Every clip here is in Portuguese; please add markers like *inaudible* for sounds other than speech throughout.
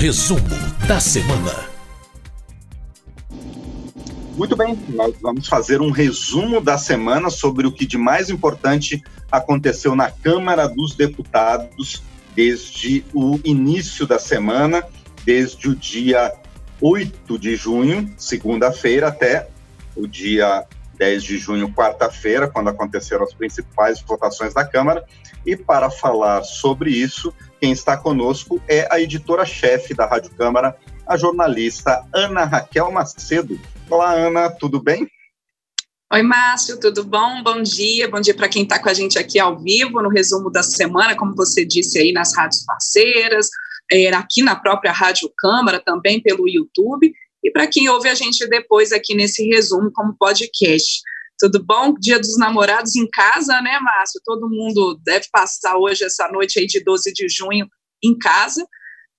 Resumo da semana. Muito bem, nós vamos fazer um resumo da semana sobre o que de mais importante aconteceu na Câmara dos Deputados desde o início da semana, desde o dia 8 de junho, segunda-feira, até o dia 10 de junho, quarta-feira, quando aconteceram as principais votações da Câmara. E para falar sobre isso, quem está conosco é a editora-chefe da Rádio Câmara, a jornalista Ana Raquel Macedo. Olá, Ana, tudo bem? Oi, Márcio, tudo bom? Bom dia, bom dia para quem está com a gente aqui ao vivo no resumo da semana, como você disse aí nas rádios parceiras, é, aqui na própria Rádio Câmara, também pelo YouTube, e para quem ouve a gente depois aqui nesse resumo como podcast. Tudo bom? Dia dos namorados em casa, né, Márcio? Todo mundo deve passar hoje, essa noite aí de 12 de junho, em casa,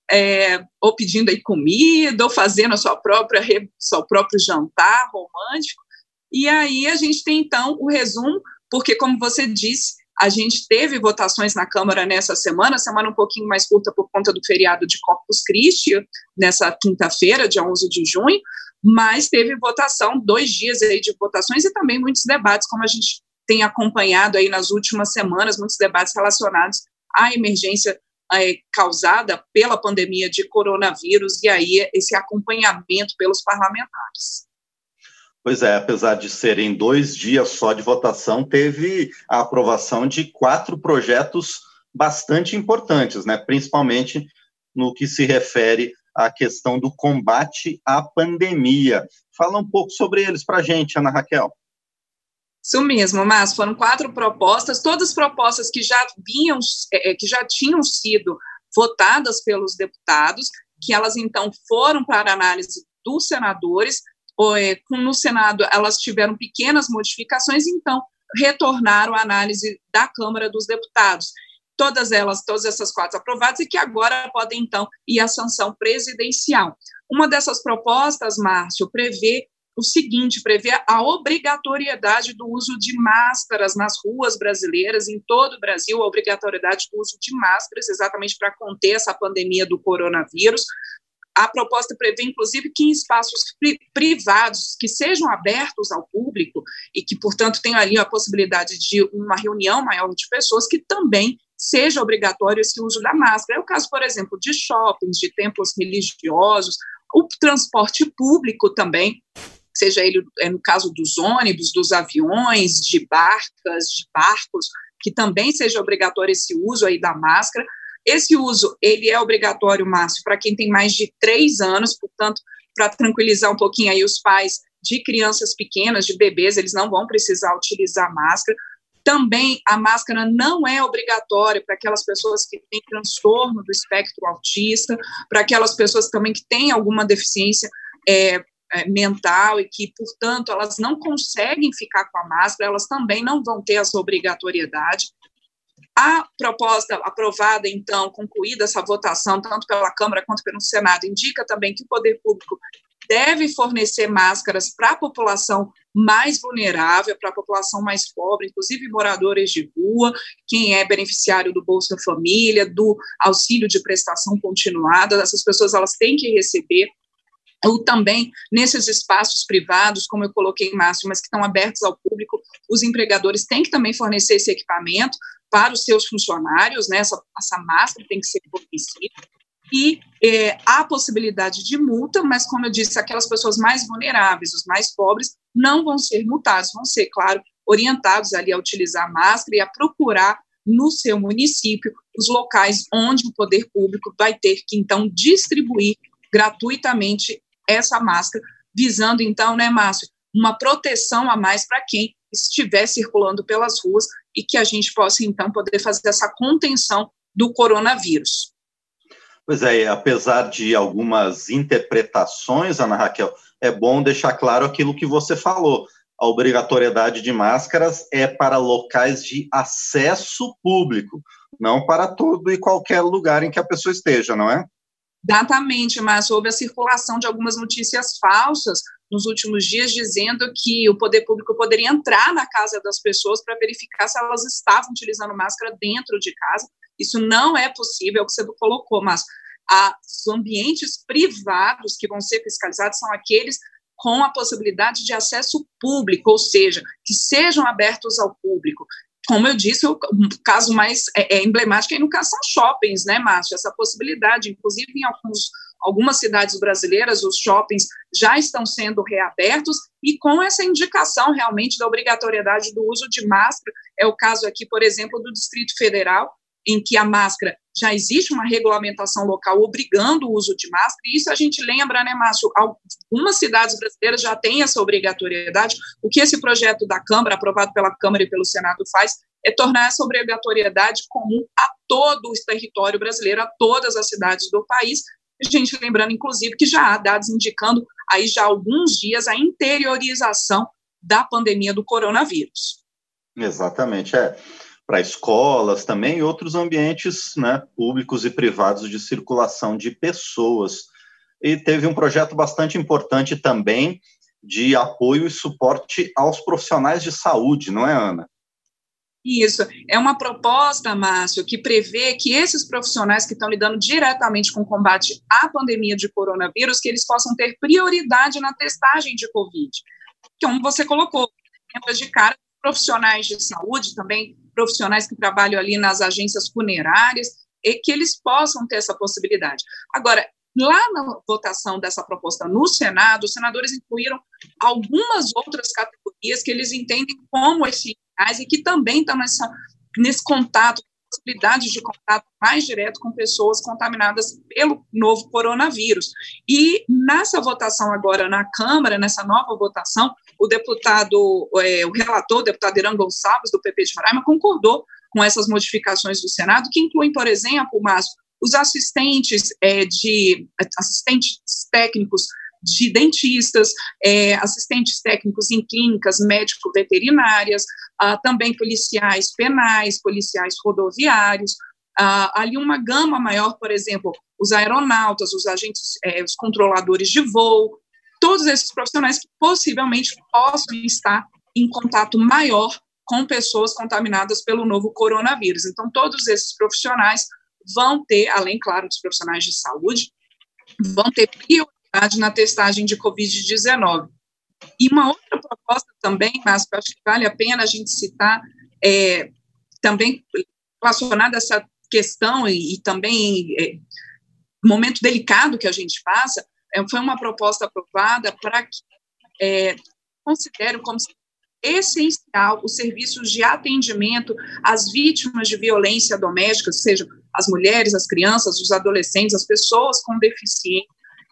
é, ou pedindo aí comida, ou fazendo a sua própria, seu próprio jantar romântico. E aí a gente tem, então, o resumo, porque, como você disse, a gente teve votações na Câmara nessa semana, semana um pouquinho mais curta por conta do feriado de Corpus Christi, nessa quinta-feira, dia 11 de junho, mas teve votação, dois dias aí de votações e também muitos debates, como a gente tem acompanhado aí nas últimas semanas, muitos debates relacionados à emergência é, causada pela pandemia de coronavírus e aí esse acompanhamento pelos parlamentares. Pois é, apesar de serem dois dias só de votação, teve a aprovação de quatro projetos bastante importantes, né? principalmente no que se refere à questão do combate à pandemia. Fala um pouco sobre eles para a gente, Ana Raquel. Isso mesmo, mas foram quatro propostas, todas propostas que já vinham, é, é, que já tinham sido votadas pelos deputados, que elas então foram para análise dos senadores, é, no Senado elas tiveram pequenas modificações, então retornaram à análise da Câmara dos Deputados. Todas elas, todas essas quatro aprovadas, e que agora podem, então, ir à sanção presidencial. Uma dessas propostas, Márcio, prevê o seguinte: prevê a obrigatoriedade do uso de máscaras nas ruas brasileiras, em todo o Brasil, a obrigatoriedade do uso de máscaras, exatamente para conter essa pandemia do coronavírus. A proposta prevê, inclusive, que em espaços privados que sejam abertos ao público e que, portanto, tenham ali a possibilidade de uma reunião maior de pessoas, que também seja obrigatório esse uso da máscara. É o caso, por exemplo, de shoppings, de templos religiosos, o transporte público também, seja ele é, no caso dos ônibus, dos aviões, de barcas, de barcos, que também seja obrigatório esse uso aí da máscara. Esse uso, ele é obrigatório, Márcio, para quem tem mais de três anos, portanto, para tranquilizar um pouquinho aí os pais de crianças pequenas, de bebês, eles não vão precisar utilizar máscara. Também a máscara não é obrigatória para aquelas pessoas que têm transtorno do espectro autista, para aquelas pessoas também que têm alguma deficiência é, é, mental e que, portanto, elas não conseguem ficar com a máscara, elas também não vão ter essa obrigatoriedade. A proposta aprovada, então, concluída essa votação, tanto pela Câmara quanto pelo Senado, indica também que o poder público deve fornecer máscaras para a população mais vulnerável, para a população mais pobre, inclusive moradores de rua, quem é beneficiário do Bolsa Família, do auxílio de prestação continuada, essas pessoas elas têm que receber ou também nesses espaços privados, como eu coloquei em mas que estão abertos ao público, os empregadores têm que também fornecer esse equipamento para os seus funcionários, né? Essa, essa máscara tem que ser fornecida. E é, há possibilidade de multa, mas, como eu disse, aquelas pessoas mais vulneráveis, os mais pobres, não vão ser multados, vão ser, claro, orientados ali a utilizar máscara e a procurar no seu município os locais onde o poder público vai ter que, então, distribuir gratuitamente essa máscara, visando então, né, Márcio, uma proteção a mais para quem estiver circulando pelas ruas e que a gente possa então poder fazer essa contenção do coronavírus. Pois é, apesar de algumas interpretações, Ana Raquel, é bom deixar claro aquilo que você falou. A obrigatoriedade de máscaras é para locais de acesso público, não para todo e qualquer lugar em que a pessoa esteja, não é? Exatamente, mas houve a circulação de algumas notícias falsas nos últimos dias, dizendo que o poder público poderia entrar na casa das pessoas para verificar se elas estavam utilizando máscara dentro de casa. Isso não é possível, é o que você colocou, mas os ambientes privados que vão ser fiscalizados são aqueles com a possibilidade de acesso público, ou seja, que sejam abertos ao público. Como eu disse, o caso mais é, é emblemático aí no caso são shoppings, né, Márcio? Essa possibilidade, inclusive em alguns, algumas cidades brasileiras, os shoppings já estão sendo reabertos e com essa indicação realmente da obrigatoriedade do uso de máscara. É o caso aqui, por exemplo, do Distrito Federal, em que a máscara já existe uma regulamentação local obrigando o uso de máscara, e isso a gente lembra, né, Márcio? Algumas cidades brasileiras já têm essa obrigatoriedade. O que esse projeto da Câmara, aprovado pela Câmara e pelo Senado, faz é tornar essa obrigatoriedade comum a todo o território brasileiro, a todas as cidades do país. A gente lembrando, inclusive, que já há dados indicando aí já há alguns dias a interiorização da pandemia do coronavírus. Exatamente, é para escolas também e outros ambientes né, públicos e privados de circulação de pessoas. E teve um projeto bastante importante também de apoio e suporte aos profissionais de saúde, não é, Ana? Isso, é uma proposta, Márcio, que prevê que esses profissionais que estão lidando diretamente com o combate à pandemia de coronavírus, que eles possam ter prioridade na testagem de Covid. Como você colocou, de cara, profissionais de saúde também profissionais que trabalham ali nas agências funerárias, e que eles possam ter essa possibilidade. Agora, lá na votação dessa proposta no Senado, os senadores incluíram algumas outras categorias que eles entendem como essenciais e que também estão nessa, nesse contato, possibilidade de contato mais direto com pessoas contaminadas pelo novo coronavírus. E nessa votação agora na Câmara, nessa nova votação, o deputado, é, o relator, o deputado Irã Gonçalves, do PP de Roraima, concordou com essas modificações do Senado, que incluem, por exemplo, Márcio, os assistentes é, de assistentes técnicos de dentistas, é, assistentes técnicos em clínicas médico-veterinárias, ah, também policiais penais, policiais rodoviários, ah, ali uma gama maior, por exemplo, os aeronautas, os agentes, é, os controladores de voo, todos esses profissionais que possivelmente possam estar em contato maior com pessoas contaminadas pelo novo coronavírus. Então, todos esses profissionais vão ter, além, claro, dos profissionais de saúde, vão ter prioridade na testagem de Covid-19. E uma outra proposta também, mas que eu acho que vale a pena a gente citar, é, também relacionada a essa questão e, e também é, momento delicado que a gente passa, foi uma proposta aprovada para que é, considere como essencial os serviços de atendimento às vítimas de violência doméstica, seja as mulheres, as crianças, os adolescentes, as pessoas com deficiência,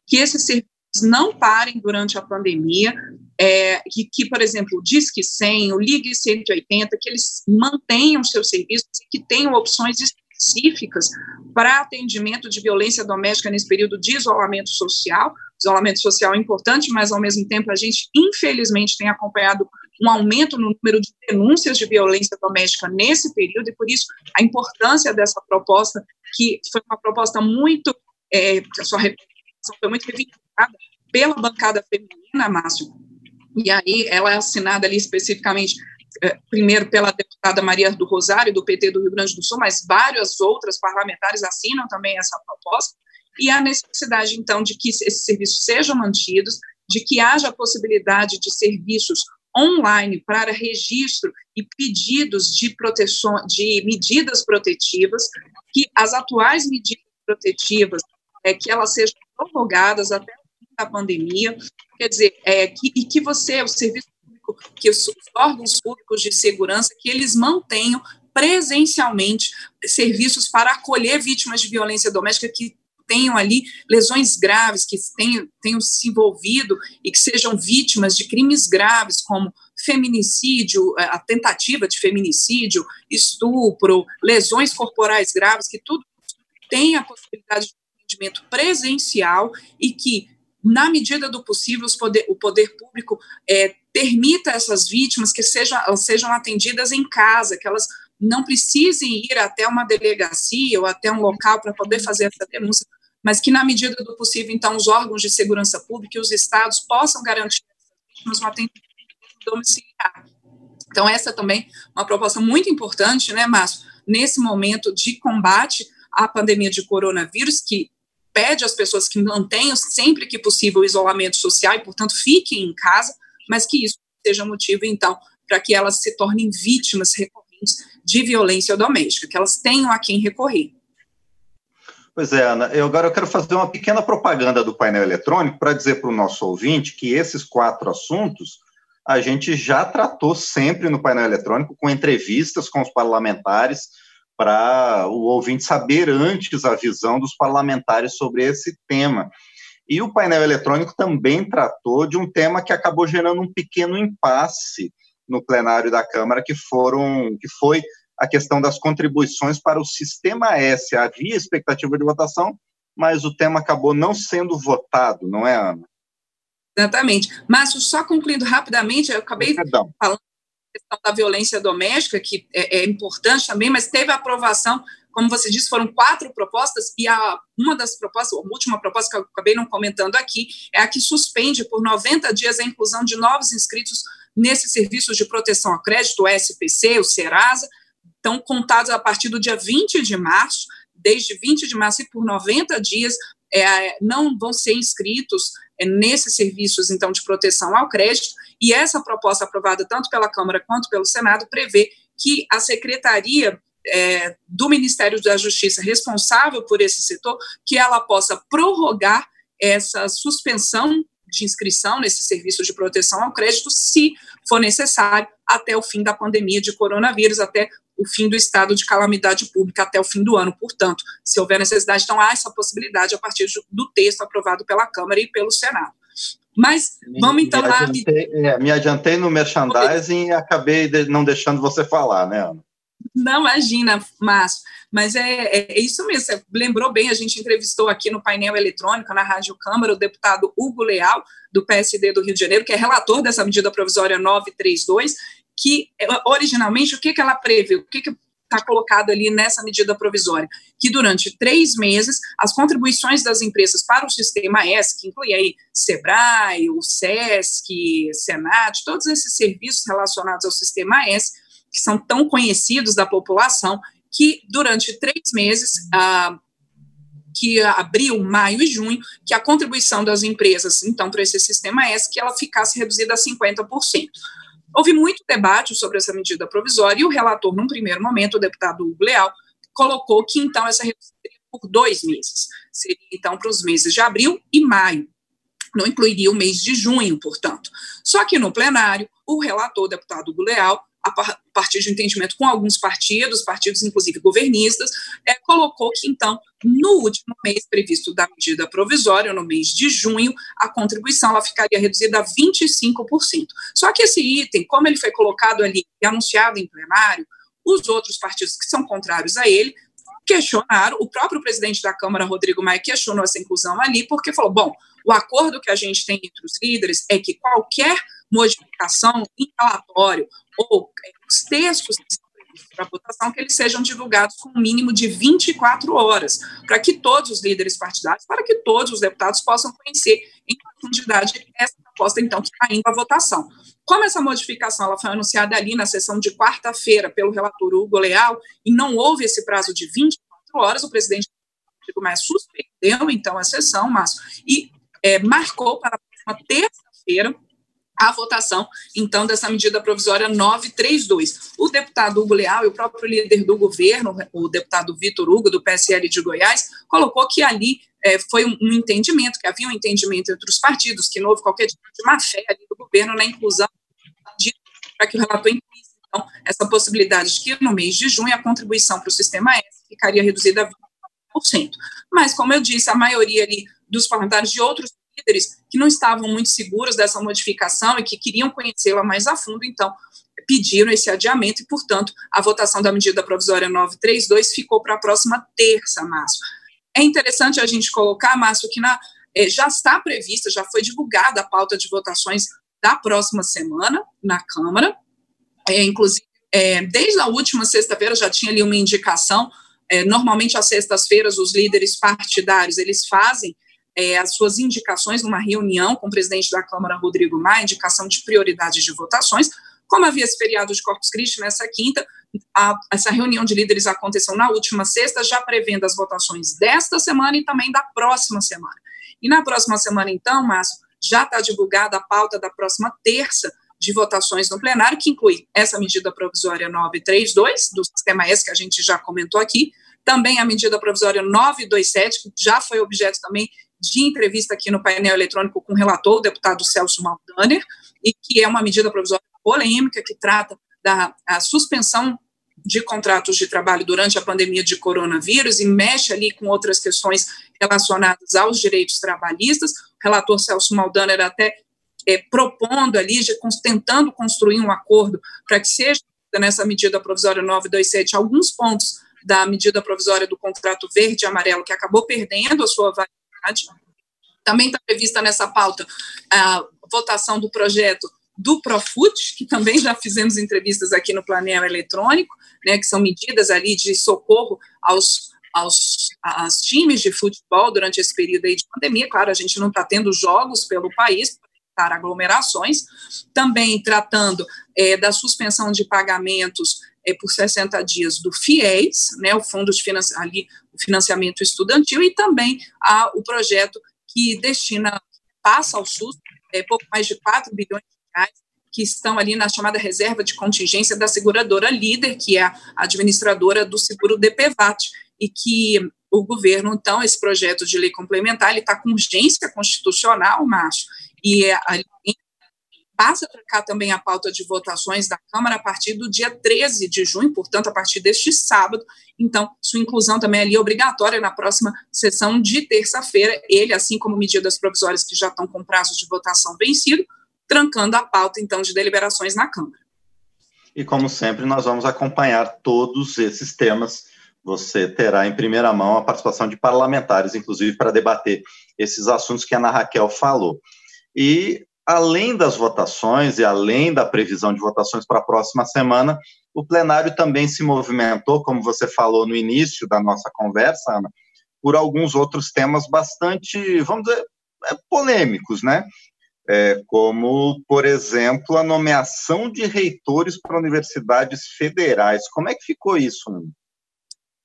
que esses serviços não parem durante a pandemia, é, que, que, por exemplo, o Disque 100, o Ligue 180, que eles mantenham seus serviços e que tenham opções específicas para atendimento de violência doméstica nesse período de isolamento social. Isolamento social é importante, mas ao mesmo tempo a gente, infelizmente, tem acompanhado um aumento no número de denúncias de violência doméstica nesse período, e por isso a importância dessa proposta, que foi uma proposta muito, é, a sua representação foi muito reivindicada pela bancada feminina, Márcio, e aí ela é assinada ali especificamente primeiro pela deputada Maria do Rosário, do PT do Rio Grande do Sul, mas várias outras parlamentares assinam também essa proposta, e a necessidade, então, de que esses serviços sejam mantidos, de que haja a possibilidade de serviços online para registro e pedidos de proteção, de medidas protetivas, que as atuais medidas protetivas, é, que elas sejam prorrogadas até da pandemia, quer dizer, é, que, e que você, o serviço que os órgãos públicos de segurança, que eles mantenham presencialmente serviços para acolher vítimas de violência doméstica que tenham ali lesões graves, que tenham, tenham se envolvido e que sejam vítimas de crimes graves, como feminicídio, a tentativa de feminicídio, estupro, lesões corporais graves, que tudo tem a possibilidade de atendimento presencial e que na medida do possível, poder, o poder público é, permita essas vítimas que sejam, sejam atendidas em casa, que elas não precisem ir até uma delegacia ou até um local para poder fazer essa denúncia, mas que, na medida do possível, então, os órgãos de segurança pública e os estados possam garantir essas vítimas um atendimento domiciliar. Então, essa também é uma proposta muito importante, né, Márcio, nesse momento de combate à pandemia de coronavírus, que pede às pessoas que mantenham sempre que possível o isolamento social e, portanto, fiquem em casa, mas que isso seja motivo, então, para que elas se tornem vítimas recorrentes de violência doméstica, que elas tenham a quem recorrer. Pois é, Ana. Eu, agora eu quero fazer uma pequena propaganda do painel eletrônico para dizer para o nosso ouvinte que esses quatro assuntos a gente já tratou sempre no painel eletrônico, com entrevistas com os parlamentares, para o ouvinte saber antes a visão dos parlamentares sobre esse tema. E o painel eletrônico também tratou de um tema que acabou gerando um pequeno impasse no plenário da Câmara, que foram que foi a questão das contribuições para o sistema S. Havia expectativa de votação, mas o tema acabou não sendo votado, não é, Ana? Exatamente. Márcio, só concluindo rapidamente, eu acabei Perdão. falando questão da violência doméstica, que é, é, importante também, mas teve aprovação, como você disse, foram quatro propostas, e a, uma das propostas, a última proposta que eu acabei não comentando aqui, é a que suspende por 90 dias a inclusão de novos inscritos nesses serviços de proteção ao crédito, o SPC, o Serasa, estão contados a partir do dia 20 de março, desde 20 de março e por 90 dias é, não vão ser inscritos nesses serviços, então, de proteção ao crédito, e essa proposta aprovada tanto pela Câmara quanto pelo Senado prevê que a Secretaria é, do Ministério da Justiça responsável por esse setor, que ela possa prorrogar essa suspensão de inscrição nesse serviço de proteção ao crédito, se for necessário, até o fim da pandemia de coronavírus, até o fim do estado de calamidade pública até o fim do ano. Portanto, se houver necessidade, então há essa possibilidade a partir do texto aprovado pela Câmara e pelo Senado. Mas vamos então me lá. Adiantei, é, me adiantei no merchandising e acabei de, não deixando você falar, né, Ana? Não, imagina, Márcio. Mas é, é, é, isso mesmo, você lembrou bem, a gente entrevistou aqui no painel eletrônico, na Rádio Câmara, o deputado Hugo Leal, do PSD do Rio de Janeiro, que é relator dessa medida provisória 932, que originalmente o que, que ela prevê, o que, que está colocado ali nessa medida provisória, que durante três meses as contribuições das empresas para o sistema S, que inclui aí SEBRAE, o SESC, Senat, todos esses serviços relacionados ao sistema S, que são tão conhecidos da população, que durante três meses, ah, que abril, maio e junho, que a contribuição das empresas, então, para esse sistema S, que ela ficasse reduzida a 50%. Houve muito debate sobre essa medida provisória e o relator, num primeiro momento, o deputado Hugo Leal, colocou que então essa redução seria por dois meses. Seria então para os meses de abril e maio. Não incluiria o mês de junho, portanto. Só que no plenário, o relator, o deputado Hugo Leal, a partir de um entendimento com alguns partidos, partidos inclusive governistas, é, colocou que, então, no último mês previsto da medida provisória, no mês de junho, a contribuição ela ficaria reduzida a 25%. Só que esse item, como ele foi colocado ali e anunciado em plenário, os outros partidos que são contrários a ele questionaram, o próprio presidente da Câmara, Rodrigo Maia, questionou essa inclusão ali, porque falou, bom, o acordo que a gente tem entre os líderes é que qualquer modificação em relatório ou os textos que previstos para votação, que eles sejam divulgados com um mínimo de 24 horas, para que todos os líderes partidários, para que todos os deputados possam conhecer em profundidade essa proposta, então, que está indo à votação. Como essa modificação ela foi anunciada ali na sessão de quarta-feira pelo relator Hugo Leal, e não houve esse prazo de 24 horas, o presidente Rodrigo Maia suspendeu, então, a sessão, Márcio, e é, marcou para a próxima terça-feira a votação, então, dessa medida provisória 932. O deputado Hugo Leal e o próprio líder do governo, o deputado Vitor Hugo, do PSL de Goiás, colocou que ali é, foi um, entendimento, que havia um entendimento entre os partidos, que não houve qualquer tipo de má-fé do governo na inclusão para que o relator incluísse, então, essa possibilidade de que no mês de junho a contribuição para o sistema S ficaria reduzida a 20%. Mas, como eu disse, a maioria ali dos parlamentares de outros líderes que não estavam muito seguros dessa modificação e que queriam conhecê-la mais a fundo, então pediram esse adiamento e, portanto, a votação da medida provisória 932 ficou para a próxima terça, Márcio. É interessante a gente colocar, Márcio, que na, eh, já está prevista, já foi divulgada a pauta de votações da próxima semana na Câmara, é, inclusive, é, desde a última sexta-feira já tinha ali uma indicação, é, normalmente às sextas-feiras os líderes partidários, eles fazem é, as suas indicações numa reunião com o presidente da Câmara, Rodrigo Maia, indicação de prioridade de votações, como havia esse feriado de Corpus Christi nessa quinta, a, essa reunião de líderes aconteceu na última sexta, já prevendo as votações desta semana e também da próxima semana. E na próxima semana, então, Márcio, já está divulgada a pauta da próxima terça de votações no plenário, que inclui essa medida provisória 932 do Sistema S, que a gente já comentou aqui, também a medida provisória 927, que já foi objeto também de entrevista aqui no painel eletrônico com o relator, o deputado Celso Maldaner, e que é uma medida provisória polêmica que trata da suspensão de contratos de trabalho durante a pandemia de coronavírus e mexe ali com outras questões relacionadas aos direitos trabalhistas. O relator Celso Maldaner até é, propondo ali, de, tentando construir um acordo para que seja nessa medida provisória 927 alguns pontos da medida provisória do contrato verde e amarelo, que acabou perdendo a sua validade. Também está prevista nessa pauta a votação do projeto do Profut, que também já fizemos entrevistas aqui no Planel Eletrônico, né, que são medidas ali de socorro aos, aos, aos times de futebol durante esse período aí de pandemia. Claro, a gente não está tendo jogos pelo país, para aglomerações, também tratando é, da suspensão de pagamentos é, por 60 dias do FIES, né, o Fundo de Financi ali, o Financiamento Estudantil, e também a, o projeto que destina, passa ao SUS, é, pouco mais de 4 bilhões de reais, que estão ali na chamada reserva de contingência da seguradora líder, que é a administradora do seguro DPVAT, e que o governo, então, esse projeto de lei complementar, ele está com urgência constitucional, macho, e é, passa para cá também a pauta de votações da Câmara a partir do dia 13 de junho, portanto, a partir deste sábado. Então, sua inclusão também é ali obrigatória na próxima sessão de terça-feira. Ele, assim como medidas provisórias que já estão com prazo de votação vencido, trancando a pauta, então, de deliberações na Câmara. E, como sempre, nós vamos acompanhar todos esses temas. Você terá em primeira mão a participação de parlamentares, inclusive, para debater esses assuntos que a Ana Raquel falou. E além das votações e além da previsão de votações para a próxima semana, o plenário também se movimentou, como você falou no início da nossa conversa, Ana, por alguns outros temas bastante, vamos dizer, é, polêmicos, né? É, como, por exemplo, a nomeação de reitores para universidades federais. Como é que ficou isso? Ana?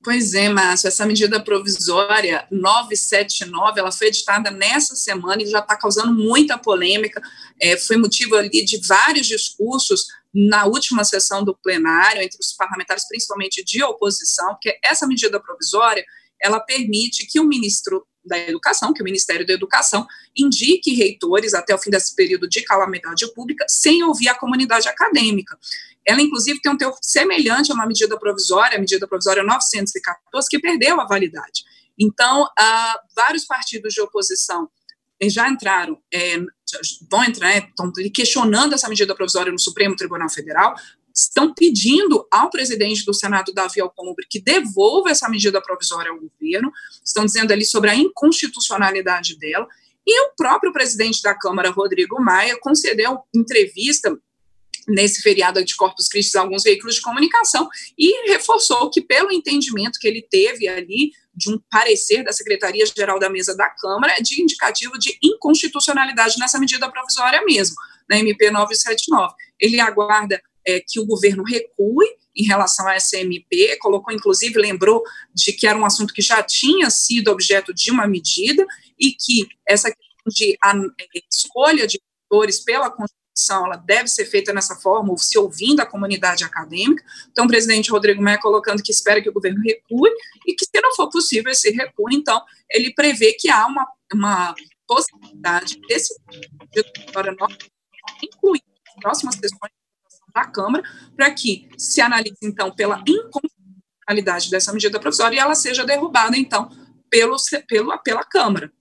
Pois é, Márcio, essa medida provisória 979, ela foi editada nessa semana e já está causando muita polêmica, é, foi motivo ali de vários discursos na última sessão do plenário, entre os parlamentares, principalmente de oposição, porque essa medida provisória, ela permite que o ministro da Educação, que o Ministério da Educação, indique reitores até o fim desse período de calamidade pública, sem ouvir a comunidade acadêmica. Ela, inclusive, tem um teor semelhante a uma medida provisória, a medida provisória 914, que perdeu a validade. Então, ah, vários partidos de oposição já entraram, é, vão entrar, estão questionando essa medida provisória no Supremo Tribunal Federal, estão pedindo ao presidente do Senado, Davi Alcolumbre, que devolva essa medida provisória ao governo, estão dizendo ali sobre a inconstitucionalidade dela, e o próprio presidente da Câmara, Rodrigo Maia, concedeu entrevista nesse feriado de Corpus Christi a alguns veículos de comunicação e reforçou que, pelo entendimento que ele teve ali de um parecer da Secretaria-Geral da Mesa da Câmara, é de indicativo de inconstitucionalidade nessa medida provisória mesmo, na MP 979. Ele aguarda é, que o governo recue em relação a essa MP, colocou, inclusive, lembrou de que era um assunto que já tinha sido objeto de uma medida e que essa de a, é, escolha de atores pela Constituição, ela deve ser feita nessa forma, se ouvindo a comunidade acadêmica. Então, o presidente Rodrigo Maia colocando que espera que o governo recue e que, se não for possível esse recuo, então, ele prevê que há uma, uma possibilidade desse incluir as próximas questões da Câmara, para que se analise, então, pela inconstitucionalidade dessa medida provisória e ela seja derrubada, então, pelo, pelo, pela Câmara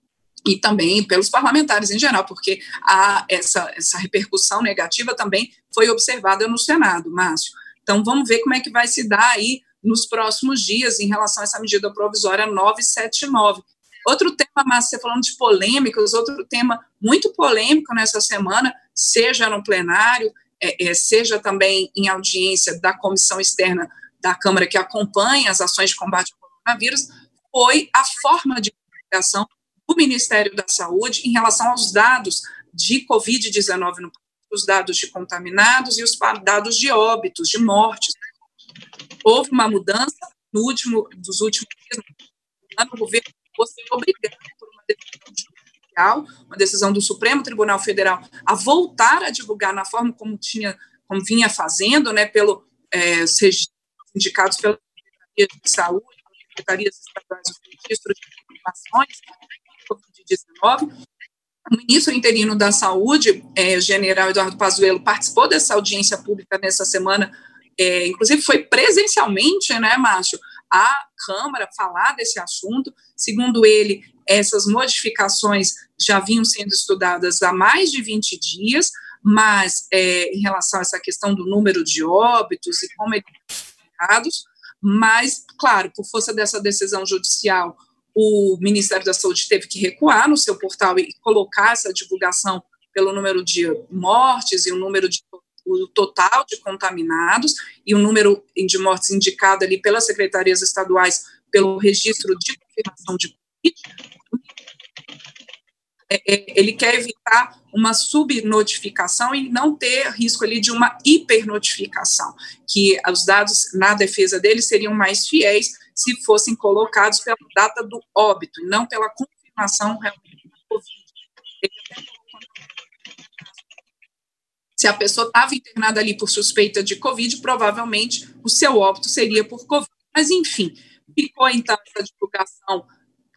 e também pelos parlamentares em geral, porque a, essa, essa repercussão negativa também foi observada no Senado, Márcio. Então, vamos ver como é que vai se dar aí nos próximos dias em relação a essa medida provisória 979. Outro tema, Márcio, você falando de polêmicas, outro tema muito polêmico nessa semana, seja no plenário, é, é, seja também em audiência da comissão externa da Câmara que acompanha as ações de combate ao coronavírus, foi a forma de comunicação do Ministério da Saúde em relação aos dados de Covid-19 no os dados de contaminados e os dados de óbitos, de mortes. Houve uma mudança no último, dos últimos dias, o governo fosse obrigado por uma decisão uma decisão do Supremo Tribunal Federal, a voltar a divulgar na forma como tinha, como vinha fazendo, né, pelo é, os registros indicados pela Secretaria de Saúde, secretarias estaduais, os registros de informações Covid-19. O ministro interino da Saúde, é, general Eduardo Pazuello, participou dessa audiência pública nessa semana, é, inclusive foi presencialmente, né, Márcio, à Câmara falar desse assunto. Segundo ele, essas modificações já vinham sendo estudadas há mais de 20 dias, mas é, em relação a essa questão do número de óbitos e como eles são mas, claro, por força dessa decisão judicial, o Ministério da Saúde teve que recuar no seu portal e colocar essa divulgação pelo número de mortes e o número de o total de contaminados e o número de mortes indicado ali pelas secretarias estaduais pelo registro de confirmação de ele quer evitar uma subnotificação e não ter risco ali de uma hipernotificação, que os dados na defesa dele seriam mais fiéis se fossem colocados pela data do óbito, e não pela confirmação realmente da Covid. Se a pessoa estava internada ali por suspeita de Covid, provavelmente o seu óbito seria por Covid. Mas, enfim, ficou então essa divulgação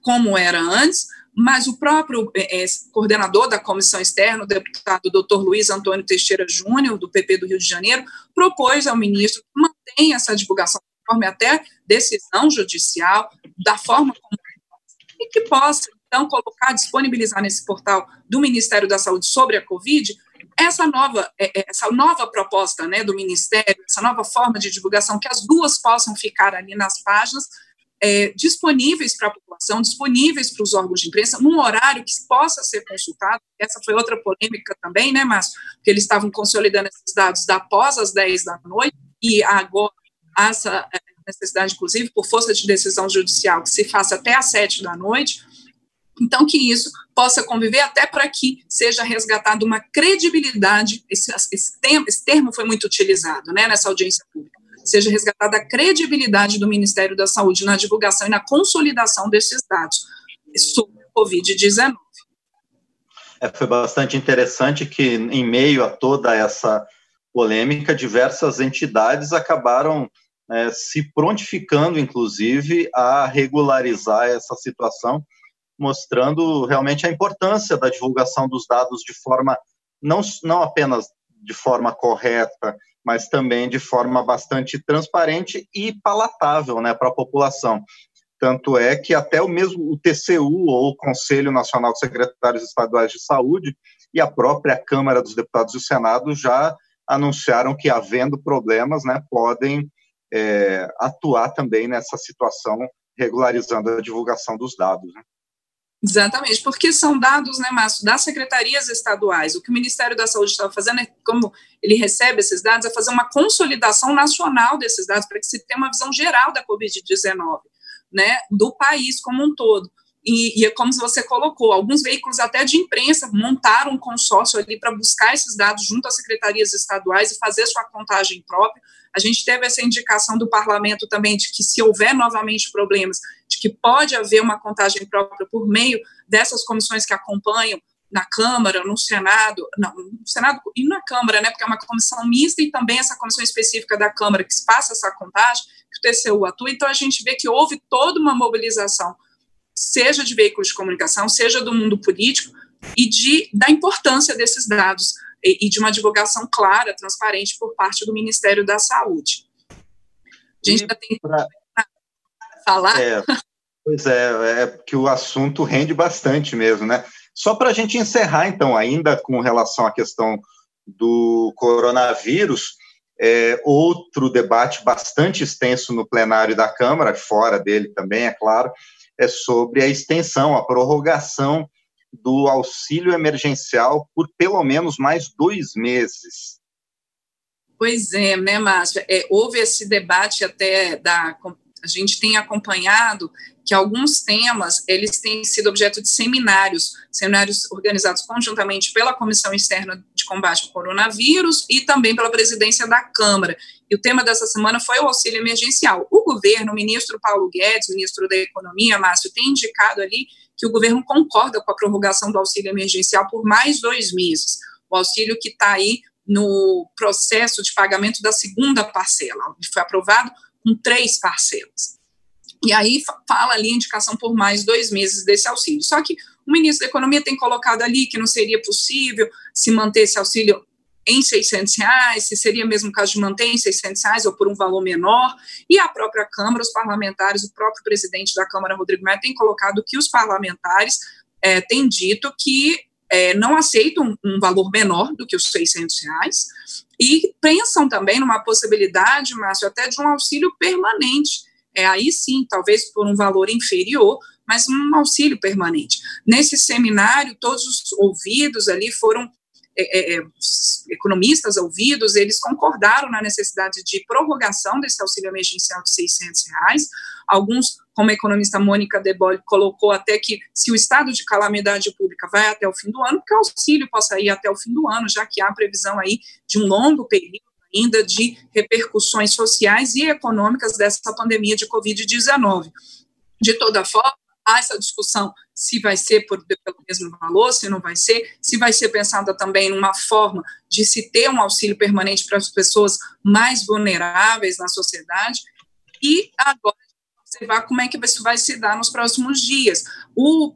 como era antes, mas o próprio é, coordenador da comissão externa, o deputado doutor Luiz Antônio Teixeira Júnior, do PP do Rio de Janeiro, propôs ao ministro que mantenha essa divulgação conforme até decisão judicial, da forma como e que possa, então, colocar, disponibilizar nesse portal do Ministério da Saúde sobre a Covid essa nova, é, é, essa nova proposta né, do Ministério, essa nova forma de divulgação, que as duas possam ficar ali nas páginas, é, disponíveis para a população, disponíveis para os órgãos de imprensa, num horário que possa ser consultado. Essa foi outra polêmica também, né, Márcio? Eles estavam consolidando esses dados da após as 10 da noite, e agora essa é, necessidade, inclusive, por força de decisão judicial, que se faça até às sete da noite, então que isso possa conviver até para que seja resgatada uma credibilidade, esse, esse, termo, esse termo foi muito utilizado né, nessa audiência pública, seja resgatada a credibilidade do Ministério da Saúde na divulgação e na consolidação desses dados sobre o Covid-19. É, foi bastante interessante que, em meio a toda essa polêmica, diversas entidades acabaram é, se prontificando, inclusive, a regularizar essa situação, mostrando realmente a importância da divulgação dos dados de forma, não, não apenas de forma correta, mas também de forma bastante transparente e palatável né, para a população. Tanto é que até o mesmo o TCU, ou o Conselho Nacional de Secretários Estaduais de Saúde, e a própria Câmara dos Deputados e o Senado já anunciaram que, havendo problemas, né, podem é, atuar também nessa situação, regularizando a divulgação dos dados. Né? Exatamente, porque são dados, né, Márcio, das secretarias estaduais. O que o Ministério da Saúde estava fazendo é, como ele recebe esses dados, é fazer uma consolidação nacional desses dados, para que se tenha uma visão geral da Covid-19, né, do país como um todo. E, e, é como você colocou, alguns veículos até de imprensa montaram um consórcio ali para buscar esses dados junto às secretarias estaduais e fazer sua contagem própria. A gente teve essa indicação do parlamento também de que, se houver novamente problemas, de que pode haver uma contagem própria por meio dessas comissões que acompanham na Câmara, no Senado, não, no Senado e na Câmara, né, porque é uma comissão mista e também essa comissão específica da Câmara que passa essa contagem, que o TCU atua. Então, a gente vê que houve toda uma mobilização seja de veículos de comunicação, seja do mundo político, e de, da importância desses dados e, e de uma divulgação clara, transparente por parte do Ministério da Saúde. A gente ainda tem pra... falar. É, pois é, é que o assunto rende bastante mesmo, né? Só para a gente encerrar, então, ainda com relação à questão do coronavírus, é, outro debate bastante extenso no plenário da Câmara, fora dele também, é claro, é sobre a extensão, a prorrogação do auxílio emergencial por pelo menos mais dois meses. Pois é, né, Márcia? É, houve esse debate até da a gente tem acompanhado que alguns temas eles têm sido objeto de seminários, seminários organizados conjuntamente pela Comissão Externa de Combate ao Coronavírus e também pela presidência da Câmara. E o tema dessa semana foi o auxílio emergencial. O governo, o ministro Paulo Guedes, ministro da Economia, Márcio, tem indicado ali que o governo concorda com a prorrogação do auxílio emergencial por mais dois meses. O auxílio que está aí no processo de pagamento da segunda parcela, foi aprovado com três parcelas. E aí fala ali a indicação por mais dois meses desse auxílio. Só que o ministro da Economia tem colocado ali que não seria possível se manter esse auxílio em 600 reais, se seria mesmo o caso de manter em 600 reais ou por um valor menor, e a própria Câmara, os parlamentares, o próprio presidente da Câmara, Rodrigo Maia, tem colocado que os parlamentares é, têm dito que é, não aceitam um, um valor menor do que os 600 reais, e pensam também numa possibilidade, Márcio, até de um auxílio permanente, é, aí sim, talvez por um valor inferior, mas um auxílio permanente. Nesse seminário, todos os ouvidos ali foram é, é, é economistas ouvidos, eles concordaram na necessidade de prorrogação desse auxílio emergencial de 600 reais. Alguns, como a economista Mônica Debole colocou até que se o estado de calamidade pública vai até o fim do ano, que o auxílio possa ir até o fim do ano, já que há previsão aí de um longo período ainda de repercussões sociais e econômicas dessa pandemia de Covid-19. De toda forma, há essa discussão se vai ser por, pelo mesmo valor, se não vai ser, se vai ser pensada também numa forma de se ter um auxílio permanente para as pessoas mais vulneráveis na sociedade, e agora observar como é que isso vai se dar nos próximos dias. O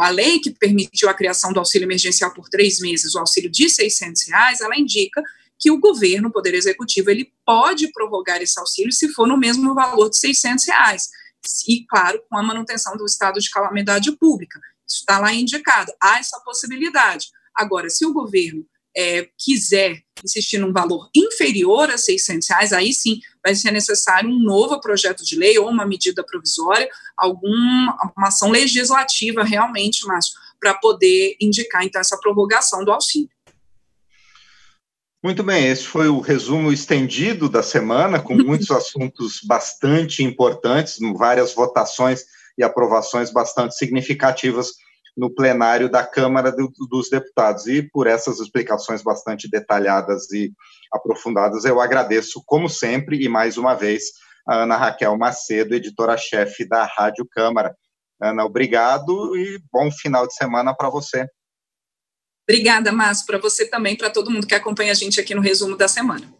a lei que permitiu a criação do auxílio emergencial por três meses, o auxílio de 600 reais, ela indica que o governo, o Poder Executivo, ele pode prorrogar esse auxílio se for no mesmo valor de 600 reais. E, claro, com a manutenção do estado de calamidade pública. Isso está lá indicado. Há essa possibilidade. Agora, se o governo é, quiser insistir num valor inferior a 600 reais, aí sim vai ser necessário um novo projeto de lei ou uma medida provisória, alguma uma ação legislativa realmente, Márcio, para poder indicar, então, essa prorrogação do auxílio. Muito bem, esse foi o resumo estendido da semana, com muitos *laughs* assuntos bastante importantes, várias votações e aprovações bastante significativas no plenário da Câmara do, dos Deputados. E por essas explicações bastante detalhadas e aprofundadas, eu agradeço, como sempre, e mais uma vez, a Ana Raquel Macedo, editora-chefe da Rádio Câmara. Ana, obrigado e bom final de semana para você. Obrigada, Márcio, para você também, para todo mundo que acompanha a gente aqui no resumo da semana.